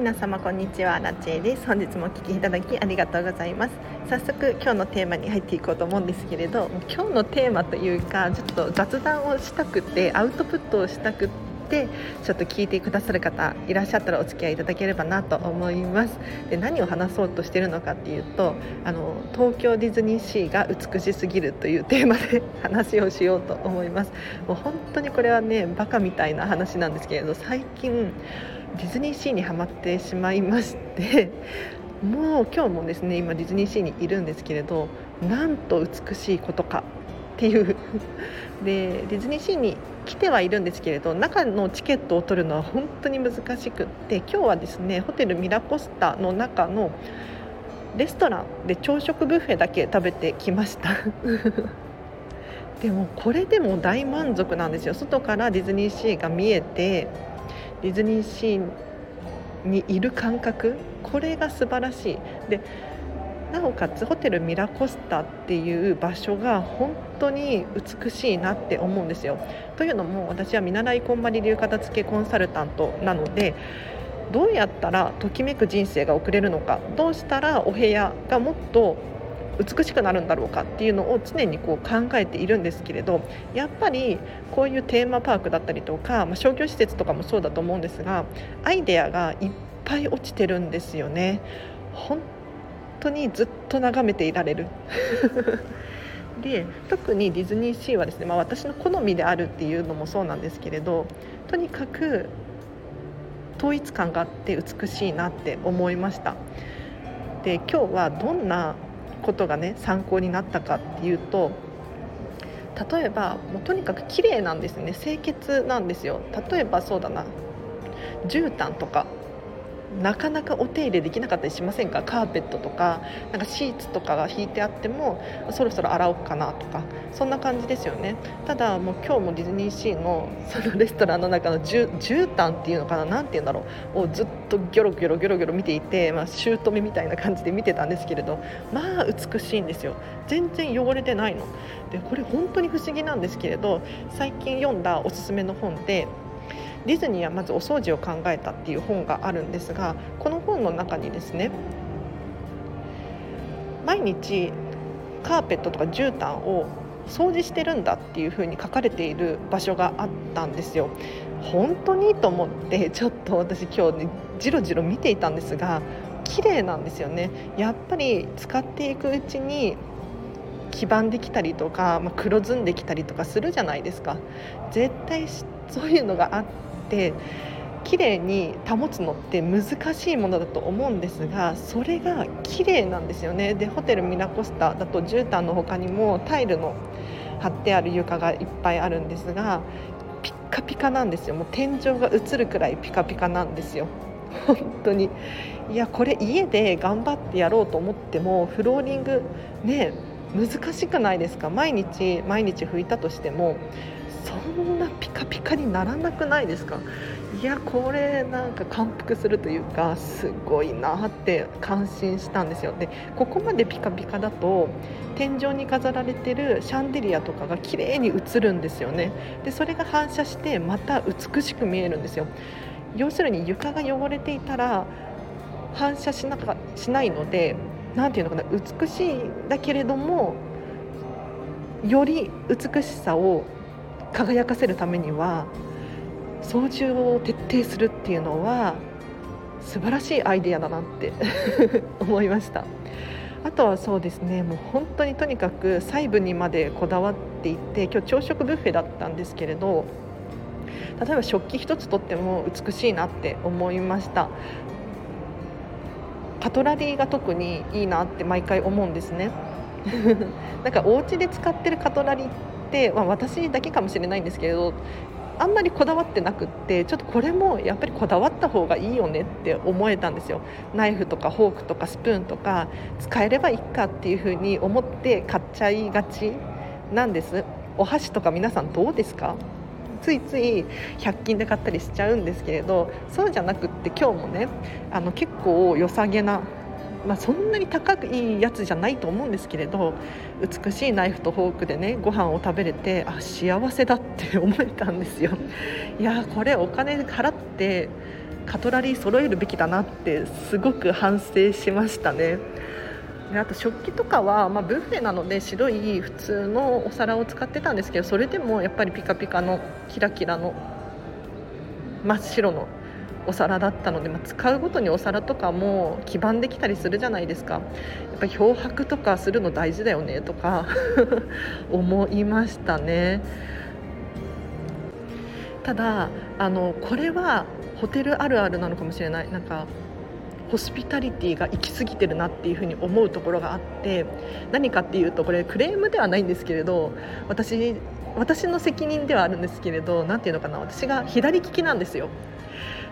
皆様こんにちはラチェです。本日もお聞きいただきありがとうございます。早速今日のテーマに入っていこうと思うんですけれど今日のテーマというかちょっと雑談をしたくてアウトプットをしたくてちょっと聞いてくださる方いらっしゃったらお付き合いいただければなと思います。で何を話そうとしているのかっていうとあの東京ディズニーシーが美しすぎるというテーマで 話をしようと思います。もう本当にこれはねバカみたいな話なんですけれど最近ディズニーシーにはまってしまいまして もう今日もですね今ディズニーシーにいるんですけれどなんと美しいことかっていう。でディズニーシーに来てはいるんですけれど中のチケットを取るのは本当に難しくって今日はですねホテルミラコスタの中のレストランで朝食ブッフェだけ食べてきました。でもこれでも大満足なんですよ。外からディズニーシーが見えてディズニーシーにいる感覚？これが素晴らしい。でなおかつホテルミラコスタっていう場所が本当に美しいなって思うんですよ。というのも私は見習いこんまり流片付けコンサルタントなのでどうやったらときめく人生が送れるのか。どうしたらお部屋がもっと美しくなるんだろうかっていうのを常にこう考えているんですけれどやっぱりこういうテーマパークだったりとか、まあ、商業施設とかもそうだと思うんですがアイデアがいっぱい落ちてるんですよね。本当にずっと眺めていられる で特にディズニーシーはですね、まあ、私の好みであるっていうのもそうなんですけれどとにかく統一感があって美しいなって思いましたで今日はどんなことがね参考になったかっていうと例えばもうとにかく綺麗なんですね。清潔なんですよ。例えばそうだな。絨毯とか。なかなかお手入れできなかったりしませんか？カーペットとかなんかシーツとかが引いてあってもそろそろ洗おうかなとかそんな感じですよね。ただもう今日もディズニーシーのそのレストランの中のじゅ絨毯っていうのかな？何て言うんだろう。をずっとギョロギョロギョロギョロ見ていて、まあ、姑みたいな感じで見てたんですけれどまあ美しいんですよ。全然汚れてないの。でこれ本当に不思議なんですけれど最近読んだおすすめの本でディズニーはまずお掃除を考えたっていう本があるんですがこの本の中にですね毎日カーペットとか絨毯を掃除してるんだっていうふうに書かれている場所があったんですよ。本当にと思ってちょっと私今日ねじろじろ見ていたんですが綺麗なんですよねやっぱり使っていくうちに黄ばんできたりとか、まあ、黒ずんできたりとかするじゃないですか絶対そういうのがあって綺麗に保つのって難しいものだと思うんですがそれが綺麗なんですよね。でホテルミラコスタだと絨毯の他にもタイルの貼ってある床がいっぱいあるんですがピッカピカなんですよ。もう天井が映るくらいピカピカなんですよ。本当に。いやこれ家で頑張ってやろうと思ってもフローリングね難しくないですか？毎日毎日拭いたとしてもそんなピカピカにならなくないですか？いやこれなんか感服するというかすごいなって感心したんですよ。でここまでピカピカだと天井に飾られてるシャンデリアとかが綺麗に映るんですよね。でそれが反射してまた美しく見えるんですよ。要するに床が汚れていたら反射しなかしないので何ていうのかな美しいだけれどもより美しさを輝かせるためには操縦を徹底するっていうのは素晴らしいアイデアだなって 思いました。あとはそうですねもう本当にとにかく細部にまでこだわっていて今日朝食ブッフェだったんですけれど例えば食器一つとっても美しいなって思いました。カトラリーが特にいいなって毎回思うんですね。なんかお家で使ってるカトラリーって、まあ、私だけかもしれないんですけれどあんまりこだわってなくってちょっとこれもやっぱりこだわった方がいいよねって思えたんですよ。ナイフとかフォークとかスプーンとか使えればいいかっていうふうに思って買っちゃいがちなんです。お箸とか皆さんどうですか？ついつい100均で買ったりしちゃうんですけれどそうじゃなくって今日もねあの結構良さげなまあ、そんなに高いやつじゃないと思うんですけれど美しいナイフとフォークでねご飯を食べれてあ幸せだって思えたんですよ。いやこれお金払ってカトラリー揃えるべきだなってすごく反省しましたね。であと食器とかは、まあ、ブッフェなので白い普通のお皿を使ってたんですけどそれでもやっぱりピカピカのキラキラの真っ白のお皿だったので、まあ、使うごとにお皿とかも黄ばんできたりするじゃないですか。やっぱ漂白とかするの大事だよねとか 思いましたね。ただあのこれはホテルあるあるなのかもしれない。なんかホスピタリティが行き過ぎてるなっていうふうに思うところがあって何かっていうとこれクレームではないんですけれど私私の責任ではあるんですけれど何ていうのかな。私が左利きなんですよ。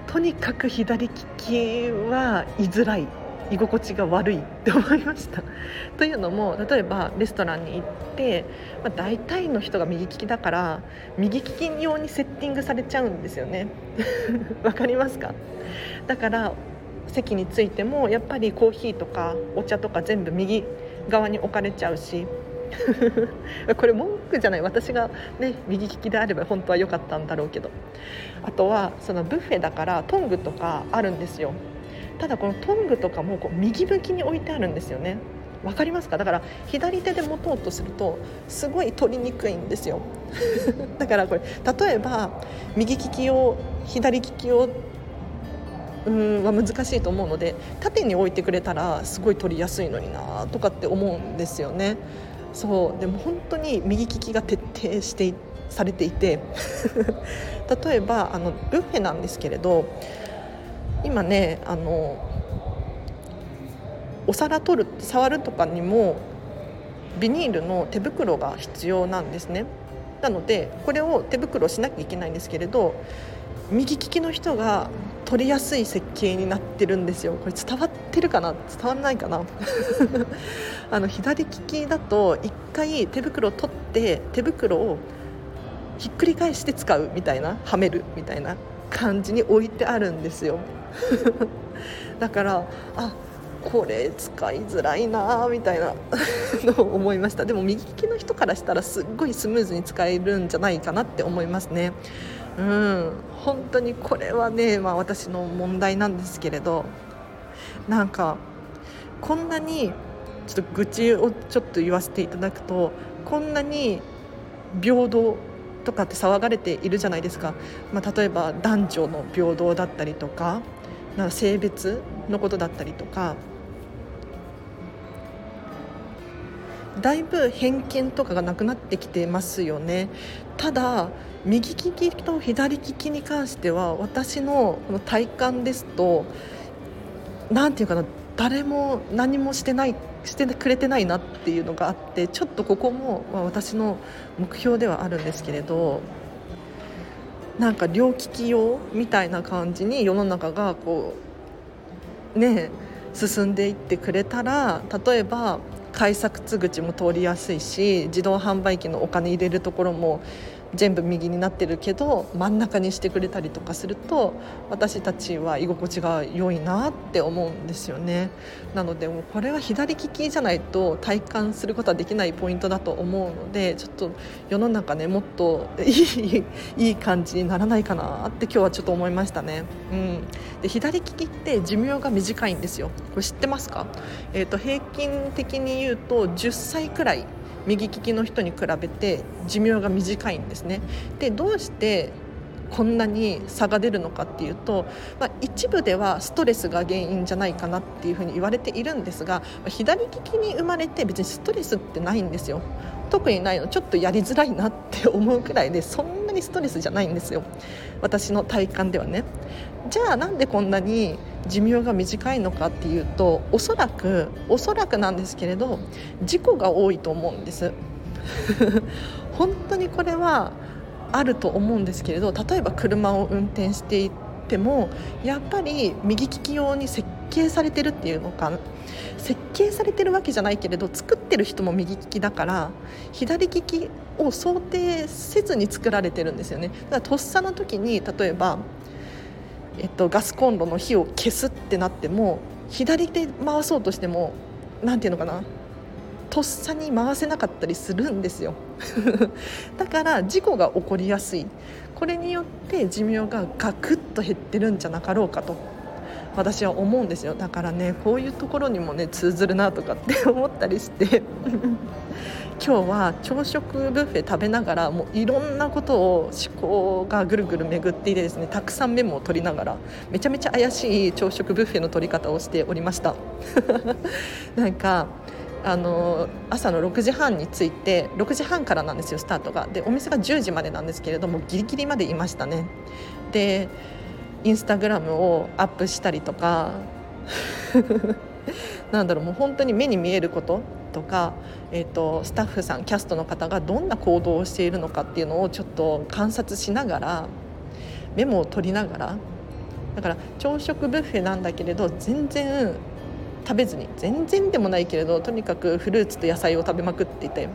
とにかく左利きは居づらい居心地が悪いって思いました。というのも例えばレストランに行って、まあ、大体の人が右利きだから右利き用にセッティングされちゃうんですよね。わかりますか？だから席についてもやっぱりコーヒーとかお茶とか全部右側に置かれちゃうし これ文句じゃない私が、ね、右利きであれば本当は良かったんだろうけど。あとはそのブッフェだからトングとかあるんですよ。ただこのトングとかもこう右向きに置いてあるんですよね。わかりますか？だから左手で持とうとするとすごい取りにくいんですよ。だからこれ例えば右利きを左利きをうんは難しいと思うので縦に置いてくれたらすごい取りやすいのになとかって思うんですよね。そうでも本当に右利きが徹底してされていて 例えばあのブッフェなんですけれど今ねあのお皿取る触るとかにもビニールの手袋が必要なんですね。なのでこれを手袋しなきゃいけないんですけれど右利きの人が取りやすい設計になってるんですよ。これ伝わってるかな？伝わらないかな？あの左利きだと1回手袋を取って手袋をひっくり返して使うみたいなはめるみたいな感じに置いてあるんですよ。だからあこれ使いづらいなみたいなのを思いました。でも右利きの人からしたらすっごいスムーズに使えるんじゃないかなって思いますね。うん。本当にこれはね、まあ、私の問題なんですけれどなんかこんなにちょっと愚痴をちょっと言わせていただくとこんなに平等とかって騒がれているじゃないですか、まあ、例えば男女の平等だったりとかなんか性別のことだったりとかだいぶ偏見とかがなくなってきてますよね。ただ右利きと左利きに関しては私のこの体感ですと何て言うかな誰も何もしてないしてくれてないなっていうのがあってちょっとここも、ま、私の目標ではあるんですけれどなんか両利き用みたいな感じに世の中がこうね進んでいってくれたら例えば改札口も通りやすいし自動販売機のお金入れるところも全部右になってるけど真ん中にしてくれたりとかすると私たちは居心地が良いなって思うんですよね。なのでもうこれは左利きじゃないと体感することはできないポイントだと思うのでちょっと世の中ねもっといい いい感じにならないかなって今日はちょっと思いましたね、うん、で左利きって寿命が短いんですよ。これ知ってますか、えーと平均的に言うと10歳くらい右利きの人に比べて寿命が短いんですね。でどうしてこんなに差が出るのかっていうと、まあ、一部ではストレスが原因じゃないかなっていうふうに言われているんですが左利きに生まれて別にストレスってないんですよ。特にないの。ちょっとやりづらいなって思うくらいでそんなにストレスじゃないんですよ。私の体感ではね。じゃあなんでこんなに寿命が短いのかっていうとおそらくおそらくなんですけれど事故が多いと思うんです。本当にこれはあると思うんですけれど例えば車を運転していてもやっぱり右利き用に設計されてるっていうのか設計されてるわけじゃないけれど作ってる人も右利きだから左利きを想定せずに作られてるんですよね。だからとっさの時に例えばえっと、ガスコンロの火を消すってなっても左手回そうとしても何て言うのかなとっさに回せなかったりするんですよ。だから事故が起こりやすい。これによって寿命がガクッと減ってるんじゃなかろうかと。私は思うんですよ。だからねこういうところにもね通ずるなとかって 思ったりして。今日は朝食ブッフェ食べながらもういろんなことを思考がぐるぐる巡っていてですねたくさんメモを取りながらめちゃめちゃ怪しい朝食ブッフェの取り方をしておりました。なんかあの朝の6時半に着いて6時半からなんですよスタートが。でお店が10時までなんですけれどもギリギリまでいましたね。でインスタグラムをアップしたりとか なんだろうもう本当に目に見えることとか、えーと、スタッフさんキャストの方がどんな行動をしているのかっていうのをちょっと観察しながらメモを取りながらだから朝食ブッフェなんだけれど全然食べずに全然でもないけれどとにかくフルーツと野菜を食べまくっていて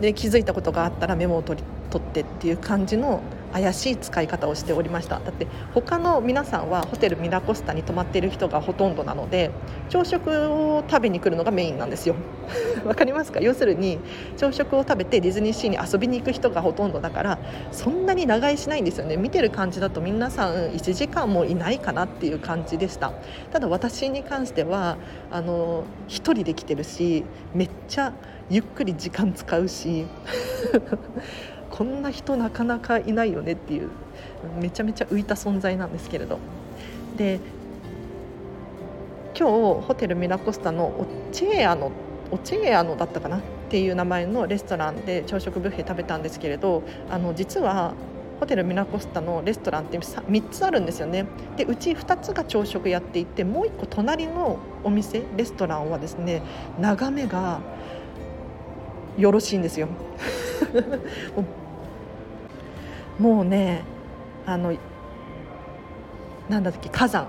で気づいたことがあったらメモを取り取ってっていう感じの怪しい使い方をしておりました。だって他の皆さんはホテルミラコスタに泊まっている人がほとんどなので朝食を食べに来るのがメインなんですよ。わかりますか？要するに朝食を食べてディズニーシーに遊びに行く人がほとんどだからそんなに長居しないんですよね。見てる感じだと皆さん1時間もいないかなっていう感じでした。ただ私に関してはあの1人で来てるしめっちゃゆっくり時間使うし こんな人なかなかいないよねっていうめちゃめちゃ浮いた存在なんですけれど。で今日ホテルミラコスタのオチェアのオチェアのだったかな？っていう名前のレストランで朝食ブッフェ食べたんですけれどあの実はホテルミラコスタのレストランって3つあるんですよね。でうち2つが朝食やっていてもう1個隣のお店レストランはですね眺めがよろしいんですよ。もうねあのなんだっけ火山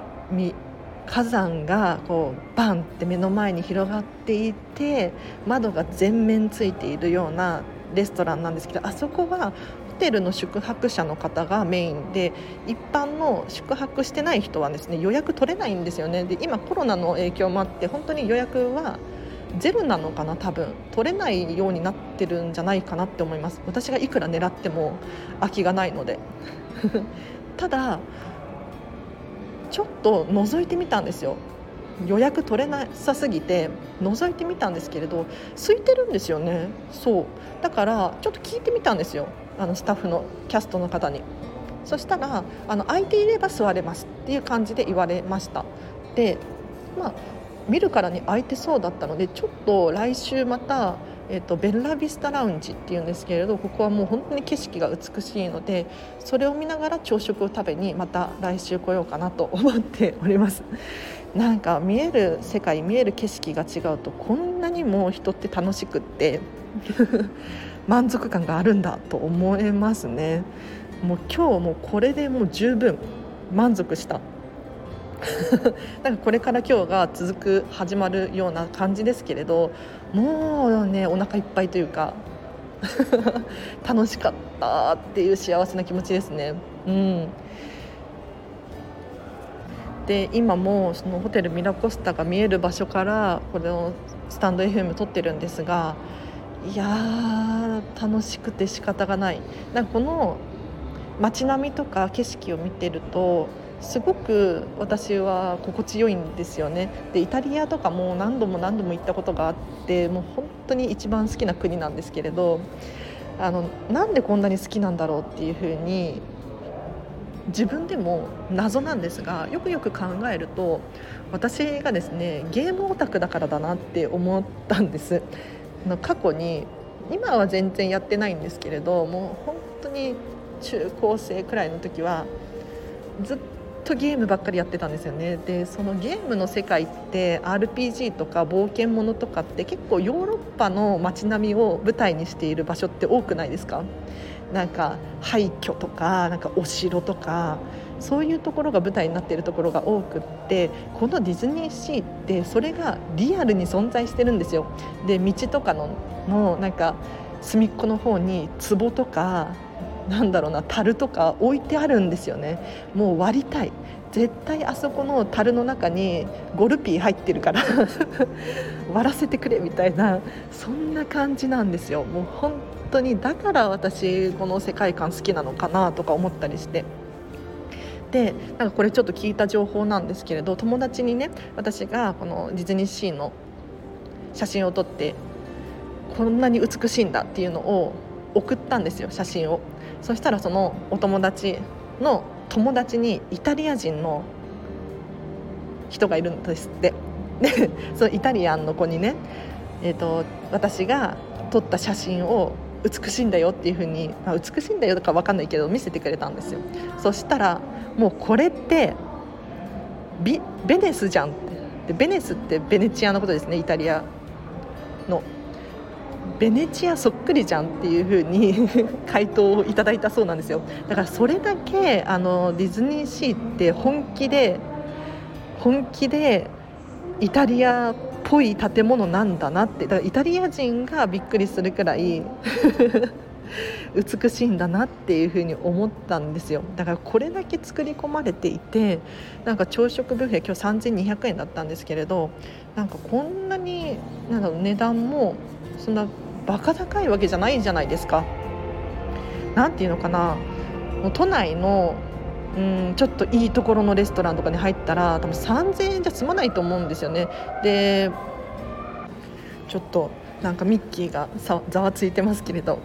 火山がこうバンって目の前に広がっていて窓が全面ついているようなレストランなんですけどあそこはホテルの宿泊者の方がメインで一般の宿泊してない人はですね予約取れないんですよね。で今コロナの影響もあって本当に予約はゼロなのかな多分。取れないようになってるんじゃないかなって思います。私がいくら狙っても空きがないので。ただちょっと覗いてみたんですよ。予約取れなさすぎて覗いてみたんですけれど空いてるんですよね。そう。だからちょっと聞いてみたんですよ。あのスタッフのキャストの方に。そしたらあの空いていれば座れますっていう感じで言われました。でまあ見るからに空いてそうだったのでちょっと来週また、えーと、ベルラビスタラウンジっていうんですけれどここはもう本当に景色が美しいのでそれを見ながら朝食を食べにまた来週来ようかなと思っております。なんか見える世界見える景色が違うとこんなにも人って楽しくって 満足感があるんだと思えますねもう今日もこれでもう十分満足した なんかこれから今日が続く始まるような感じですけれどもうねお腹いっぱいというか 楽しかったっていう幸せな気持ちですね。うんで今もそのホテルミラコスタが見える場所からこれをスタンド FM 撮ってるんですがいや楽しくて仕方がないなんかこの街並みとか景色を見てるとすごく私は心地よいんですよね。でイタリアとかも何度も何度も行ったことがあってもう本当に一番好きな国なんですけれどあのなんでこんなに好きなんだろうっていうふうに自分でも謎なんですがよくよく考えると私がですねゲームオタクだからだなって思ったんです。過去に今は全然やってないんですけれどもう本当に中高生くらいの時はずっとゲームばっかりやってたんですよね。でそのゲームの世界って RPG とか冒険ものとかって結構ヨーロッパの街並みを舞台にしている場所って多くないですか？なんか廃墟とかなんかお城とかそういうところが舞台になっているところが多くってこのディズニーシーってそれがリアルに存在してるんですよ。で道とかののなんか隅っこの方に壺とかなんだろうな樽とか置いてあるんですよね。もう割りたい。絶対あそこの樽の中にゴルピー入ってるから 割らせてくれみたいなそんな感じなんですよ。もう本当にだから私この世界観好きなのかなとか思ったりして。でなんかこれちょっと聞いた情報なんですけれど友達にね私がこのディズニーシーの写真を撮ってこんなに美しいんだっていうのを送ったんですよ写真を。そしたらそのお友達の友達にイタリア人の人がいるんですって。でそのイタリアンの子にね、えーと、私が撮った写真を美しいんだよっていうふうに、まあ、美しいんだよとか分かんないけど見せてくれたんですよ。そしたらもうこれってビベネスじゃんって。でベネスってベネチアのことですねイタリアの。ベネチアそっくりじゃんっていう風に 回答をいただいたそうなんですよ。だからそれだけあのディズニーシーって本気で本気でイタリアっぽい建物なんだなって。だからイタリア人がびっくりするくらい 美しいんだなっていうふうに思ったんですよ。だからこれだけ作り込まれていてなんか朝食ブッフェ今日3200円だったんですけれどなんかこんなになんだろう値段もそんなバカ高いわけじゃないじゃないですか。なんていうのかなもう都内のうんちょっといいところのレストランとかに入ったら多分3000円じゃ済まないと思うんですよね。でちょっとなんかミッキーがざわついてますけれど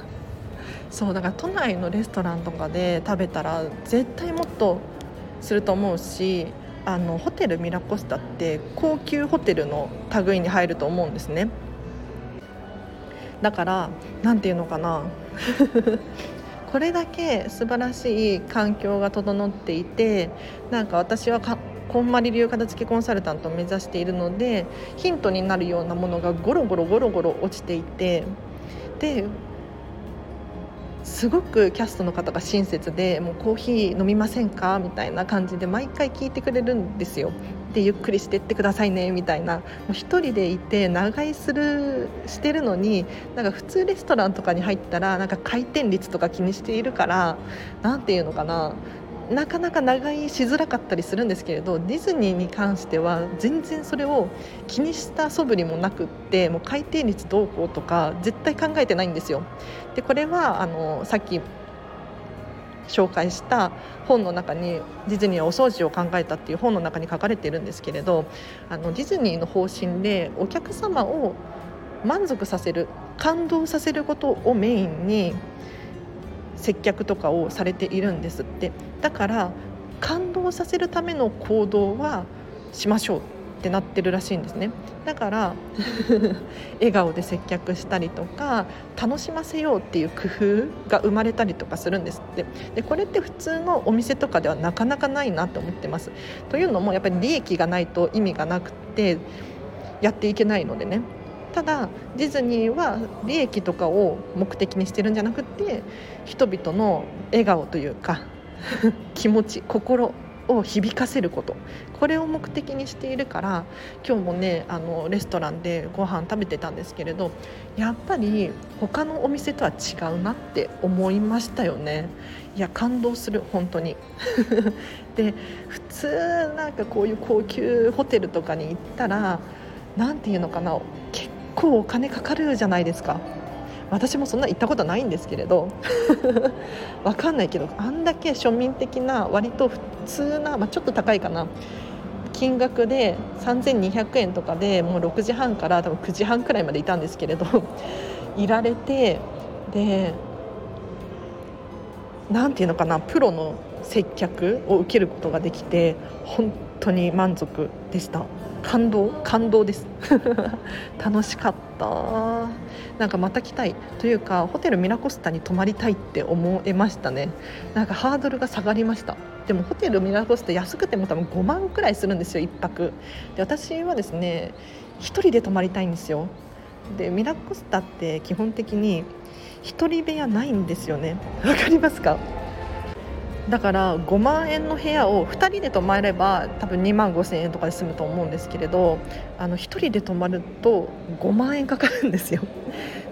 そうだから都内のレストランとかで食べたら絶対もっとすると思うしあのホテルミラコスタって高級ホテルの類に入ると思うんですねだから何て言うのかな これだけ素晴らしい環境が整っていてなんか私はかこんまり流片付けコンサルタントを目指しているのでヒントになるようなものがゴロゴロゴロゴロ落ちていてですごくキャストの方が親切でもうコーヒー飲みませんか？みたいな感じで毎回聞いてくれるんですよ。でゆっくりしてってくださいねみたいなもう1人でいて長居するしてるのになんか普通レストランとかに入ったらなんか回転率とか気にしているから何て言うのかななかなか長居しづらかったりするんですけれどディズニーに関しては全然それを気にした素振りもなくってもう回転率どうこうとか絶対考えてないんですよ。でこれはあのさっき紹介した本の中にディズニーはお掃除を考えたっていう本の中に書かれているんですけれどあのディズニーの方針でお客様を満足させる感動させることをメインに接客とかをされているんですって。だから感動させるための行動はしましょう。てなってるらしいんですね。だから 笑顔で接客したりとか楽しませようっていう工夫が生まれたりとかするんですって。でこれって普通のお店とかではなかなかないなと思ってます。というのもやっぱり利益がないと意味がなくてやっていけないのでね。ただディズニーは利益とかを目的にしてるんじゃなくて人々の笑顔というか 気持ち心を響かせること。これを目的にしているから今日もねあのレストランでご飯食べてたんですけれどやっぱり他のお店とは違うなって思いましたよね。いや感動する本当に。で普通なんかこういう高級ホテルとかに行ったら何て言うのかな結構お金かかるじゃないですか。私もそんな行ったことないんですけれど わかんないけどあんだけ庶民的な割と普通な、まあ、ちょっと高いかな。金額で3200円とかでもう6時半から多分9時半くらいまでいたんですけれど いられてで何て言うのかなプロの接客を受けることができて本当に満足でした。感動感動です。楽しかった。なんかまた来たいというかホテルミラコスタに泊まりたいって思えましたね。なんかハードルが下がりました。でもホテルミラコスタ安くても多分5万くらいするんですよ1泊。で私はですね1人で泊まりたいんですよ。でミラコスタって基本的に1人部屋ないんですよね。わかりますか？だから5万円の部屋を2人で泊まれば多分2万5千円とかで済むと思うんですけれどあの1人で泊まると5万円かかるんですよ。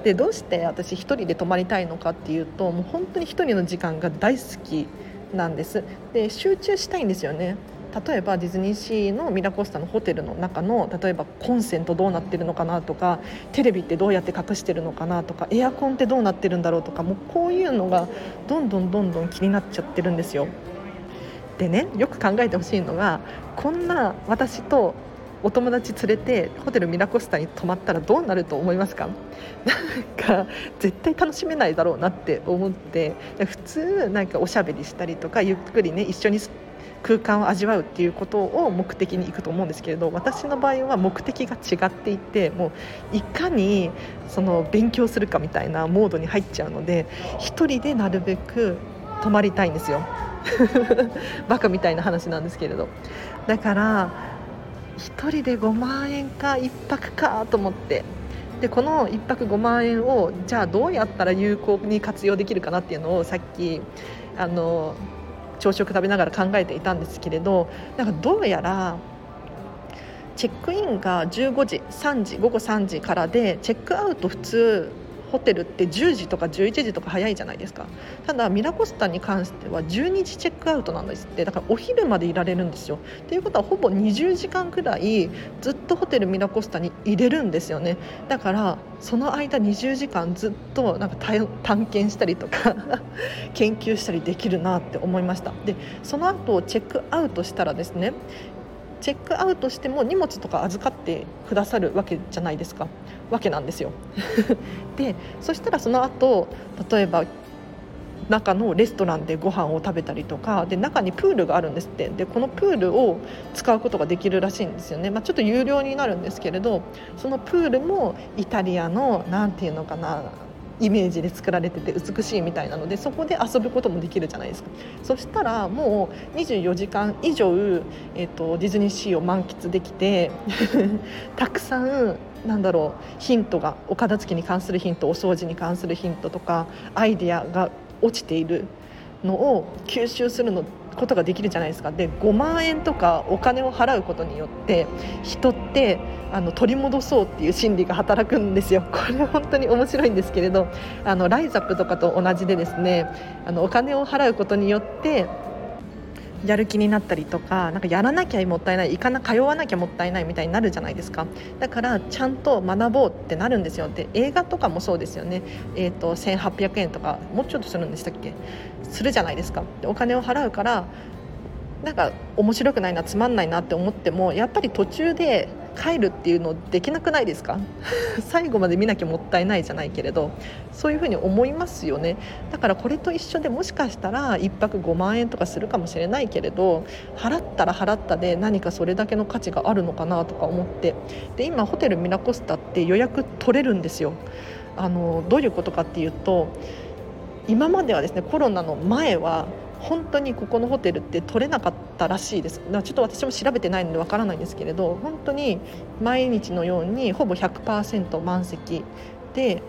でどうして私1人で泊まりたいのかっていうともう本当に1人の時間が大好きなんです。で集中したいんですよね。例えばディズニーシーのミラコスタのホテルの中の例えばコンセントどうなってるのかなとかテレビってどうやって隠してるのかなとかエアコンってどうなってるんだろうとかもうこういうのがどんどんどんどん気になっちゃってるんですよ。でねよく考えてほしいのがこんな私とお友達連れてホテルミラコスタに泊まったらどうなると思いますか？なんか絶対楽しめないだろうなって思って普通なんかおしゃべりしたりとかゆっくりね一緒に空間を味わうっていうことを目的に行くと思うんですけれど私の場合は目的が違っていてもういかにその勉強するかみたいなモードに入っちゃうので1人でなるべく泊まりたいんですよ。バカみたいな話なんですけれど。だから1人で5万円か1泊かと思って。でこの1泊5万円をじゃあどうやったら有効に活用できるかなっていうのをさっきあの朝食食べながら考えていたんですけれどなんかどうやらチェックインが15時3時午後3時からでチェックアウト普通ホテルって10時とか11時とか早いじゃないですか。ただミラコスタに関しては12時チェックアウトなんですって。だからお昼までいられるんですよ。ということはほぼ20時間くらいずっとホテルミラコスタに入れるんですよね。だからその間20時間ずっとなんか探検したりとか 研究したりできるなって思いました。でその後チェックアウトしたらですねチェックアウトしても荷物とか預かってくださるわけじゃないですか。わけなんですよ。でそしたらその後例えば中のレストランでご飯を食べたりとかで中にプールがあるんですって。でこのプールを使うことができるらしいんですよね、まあ、ちょっと有料になるんですけれどそのプールもイタリアの何て言うのかなイメージで作られてて美しいみたいなのでそこで遊ぶこともできるじゃないですか。そしたらもう24時間以上、えーと、ディズニーシーを満喫できて たくさんなんだろうヒントがお片付けに関するヒントお掃除に関するヒントとかアイデアが落ちている。のを吸収するのことができるじゃないですか。で5万円とかお金を払うことによって人ってあの取り戻そうっていう心理が働くんですよ。これ本当に面白いんですけれどあのライザップとかと同じでですねあのお金を払うことによってやる気になったりとかなんかやらなきゃもったいない行かな通わなきゃもったいないみたいになるじゃないですか。だからちゃんと学ぼうってなるんですよ。で映画とかもそうですよね、えーと、1800円とかもうちょっとするんでしたっけ？するじゃないですか。でお金を払うからなんか面白くないなつまんないなって思ってもやっぱり途中で帰るっていうのできなくないですか？最後まで見なきゃもったいないじゃないけれどそういうふうに思いますよね。だからこれと一緒でもしかしたら1泊5万円とかするかもしれないけれど払ったら払ったで何かそれだけの価値があるのかなとか思って。で今ホテルミラコスタって予約取れるんですよ。あのどういうことかっていうと今まではですねコロナの前は本当にここのホテルって取れなかったらしいです。ちょっと私も調べてないのでわからないんですけれど本当に毎日のようにほぼ100%満席で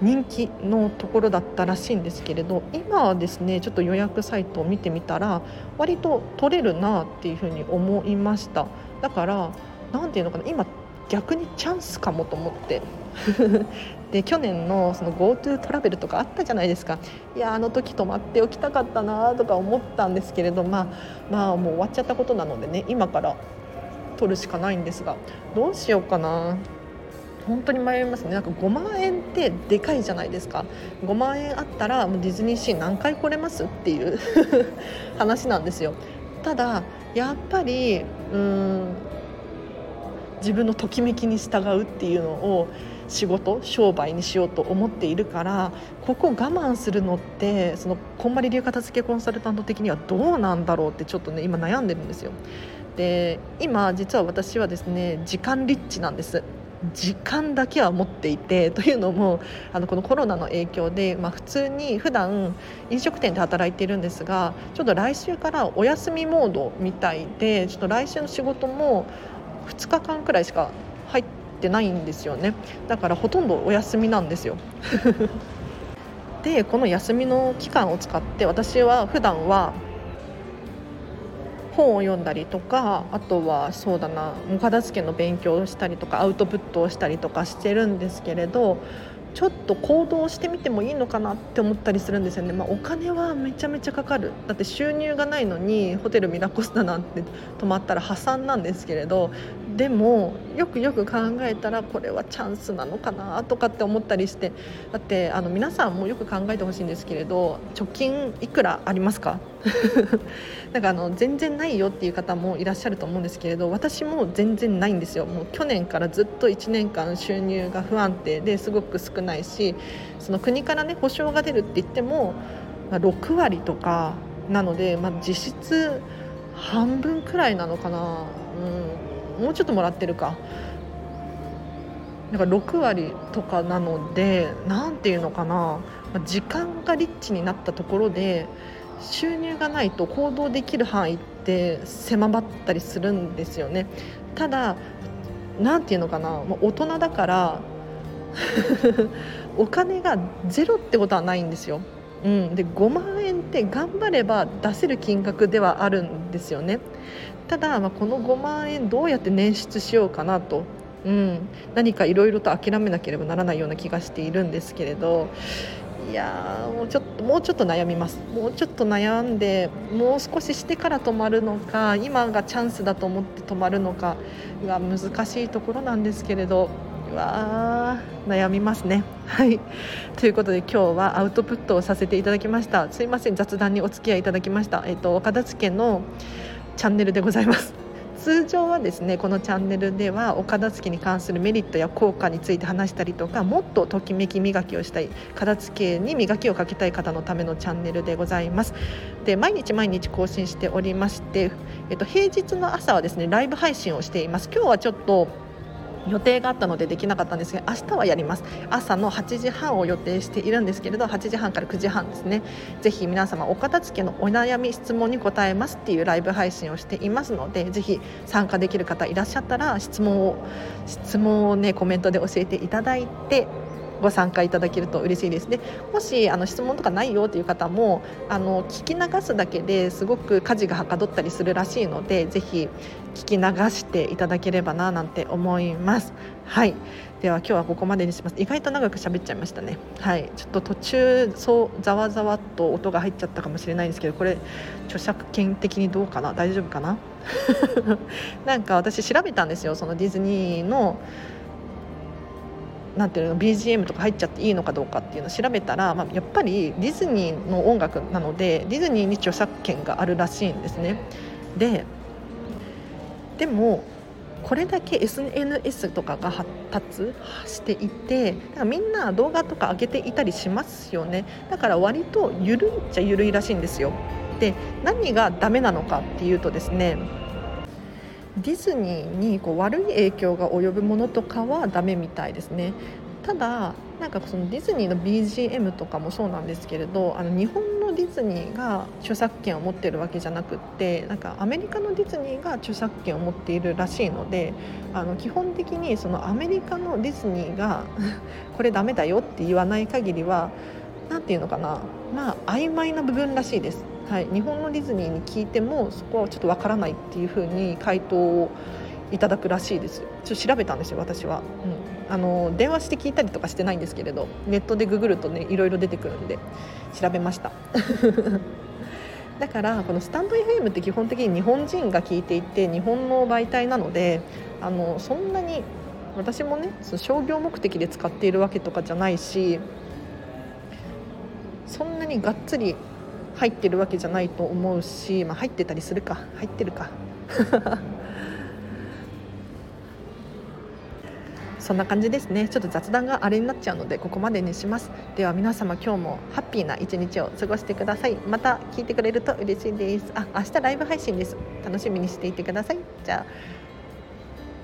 人気のところだったらしいんですけれど今はですねちょっと予約サイトを見てみたら割と取れるなっていうふうに思いました。だから何ていうのかな今逆にチャンスかもと思って。で去年のその GoTo トラベルとかあったじゃないですか。いやあの時泊まっておきたかったなとか思ったんですけれどまあまあもう終わっちゃったことなのでね今から取るしかないんですがどうしようかな。本当に迷いますね。なんか5万円ってでかいじゃないですか。5万円あったらもうディズニーシー何回来れますっていう 話なんですよ。ただやっぱりうん自分のときめきに従うっていうのを仕事商売にしようと思っているからここ我慢するのってそのこんまり流片付けコンサルタント的にはどうなんだろうってちょっとね今悩んでるんですよ。で今実は私はですね時間リッチなんです。時間だけは持っていてというのもあのこのコロナの影響で、まあ、普通に普段飲食店で働いているんですがちょっと来週からお休みモードみたいでちょっと来週の仕事も2日間くらいしか入っててないんですよね。だからほとんどお休みなんですよ。でこの休みの期間を使って私は普段は本を読んだりとかあとはそうだなお片付けの勉強をしたりとかアウトプットをしたりとかしてるんですけれどちょっと行動してみてもいいのかなって思ったりするんですよね、まあ、お金はめちゃめちゃかかる。だって収入がないのにホテルミラコスタなんて泊まったら破産なんですけれどでもよくよく考えたらこれはチャンスなのかなとかって思ったりしてだってあの皆さんもよく考えてほしいんですけれど貯金いくらありますか？なんかあの全然ないよっていう方もいらっしゃると思うんですけれど私も全然ないんですよ。もう去年からずっと1年間収入が不安定ですごく少ないしその国からね保証が出るって言っても、まあ、6割とかなので、まあ、実質半分くらいなのかな、うん、もうちょっともらってるか。なんか6割とかなので何ていうのかな。時間がリッチになったところで収入がないと行動できる範囲って狭まったりするんですよね。ただ何て言うのかな。大人だから お金がゼロってことはないんですよ、うん、で5万円って頑張れば出せる金額ではあるんですよね。ただ、まあ、この5万円どうやって捻出しようかなと。うん、何かいろいろと諦めなければならないような気がしているんですけれど。いやもうちょっともうちょっと悩みます。もうちょっと悩んでもう少ししてから泊まるのか今がチャンスだと思って泊まるのかが難しいところなんですけれど。わ悩みますね。はい。ということで今日はアウトプットをさせていただきました。すいません雑談にお付き合いいただきました、えっと、岡田付のチャンネルでございます。通常はですねこのチャンネルではお片付けに関するメリットや効果について話したりとかもっとときめき磨きをしたい片付けに磨きをかけたい方のためのチャンネルでございますで毎日毎日更新しておりまして、えっと、平日の朝はですねライブ配信をしています今日はちょっと予定があったのでできなかったんですが明日はやります。朝の8時半を予定しているんですけれど8時半から9時半ですね。ぜひ皆様お片付けのお悩み質問に答えますっていうライブ配信をしていますのでぜひ参加できる方いらっしゃったら質問を質問をねコメントで教えていただいてご参加いただけると嬉しいですね。もしあの質問とかないよという方もあの聞き流すだけですごく家事がはかどったりするらしいのでぜひ聞き流していただければななんて思います。はい。では今日はここまでにします。意外と長く喋っちゃいましたね。はい。ちょっと途中そうざわざわと音が入っちゃったかもしれないんですけどこれ著作権的にどうかな？大丈夫かな？なんか私調べたんですよ。そのディズニーのなんていうの BGM とか入っちゃっていいのかどうかっていうのを調べたら、まあ、やっぱりディズニーの音楽なのでディズニーに著作権があるらしいんですね。ででもこれだけ SNS とかが発達していてだからみんな動画とか上げていたりしますよねだから割と緩いっちゃ緩いらしいんですよで何がダメなのかっていうとですねディズニーにこう悪い影響が及ぶものとかはダメみたいですね。ただなんかそのディズニーの BGM とかもそうなんですけれどあの日本のディズニーが著作権を持ってるわけじゃなくってなんかアメリカのディズニーが著作権を持っているらしいのであの基本的にそのアメリカのディズニーが これダメだよって言わない限りは何て言うのかな。まあ曖昧な部分らしいです。はい、日本のディズニーに聞いてもそこはちょっとわからないっていうふうに回答をいただくらしいです。ちょっと調べたんですよ私は、うん、あの電話して聞いたりとかしてないんですけれどネットでググるとねいろいろ出てくるんで調べました。だからこのスタンド FM って基本的に日本人が聞いていて日本の媒体なのであのそんなに私もねその商業目的で使っているわけとかじゃないしそんなにがっつり入ってるわけじゃないと思うし、まあ、入ってたりするか。入ってるか。そんな感じですね。ちょっと雑談があれになっちゃうのでここまでにします。では皆様今日もハッピーな一日を過ごしてください。また聞いてくれると嬉しいです。あ明日ライブ配信です。楽しみにしていてください。じゃあ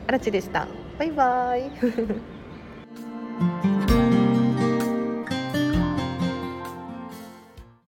あらちでした。バイバーイ。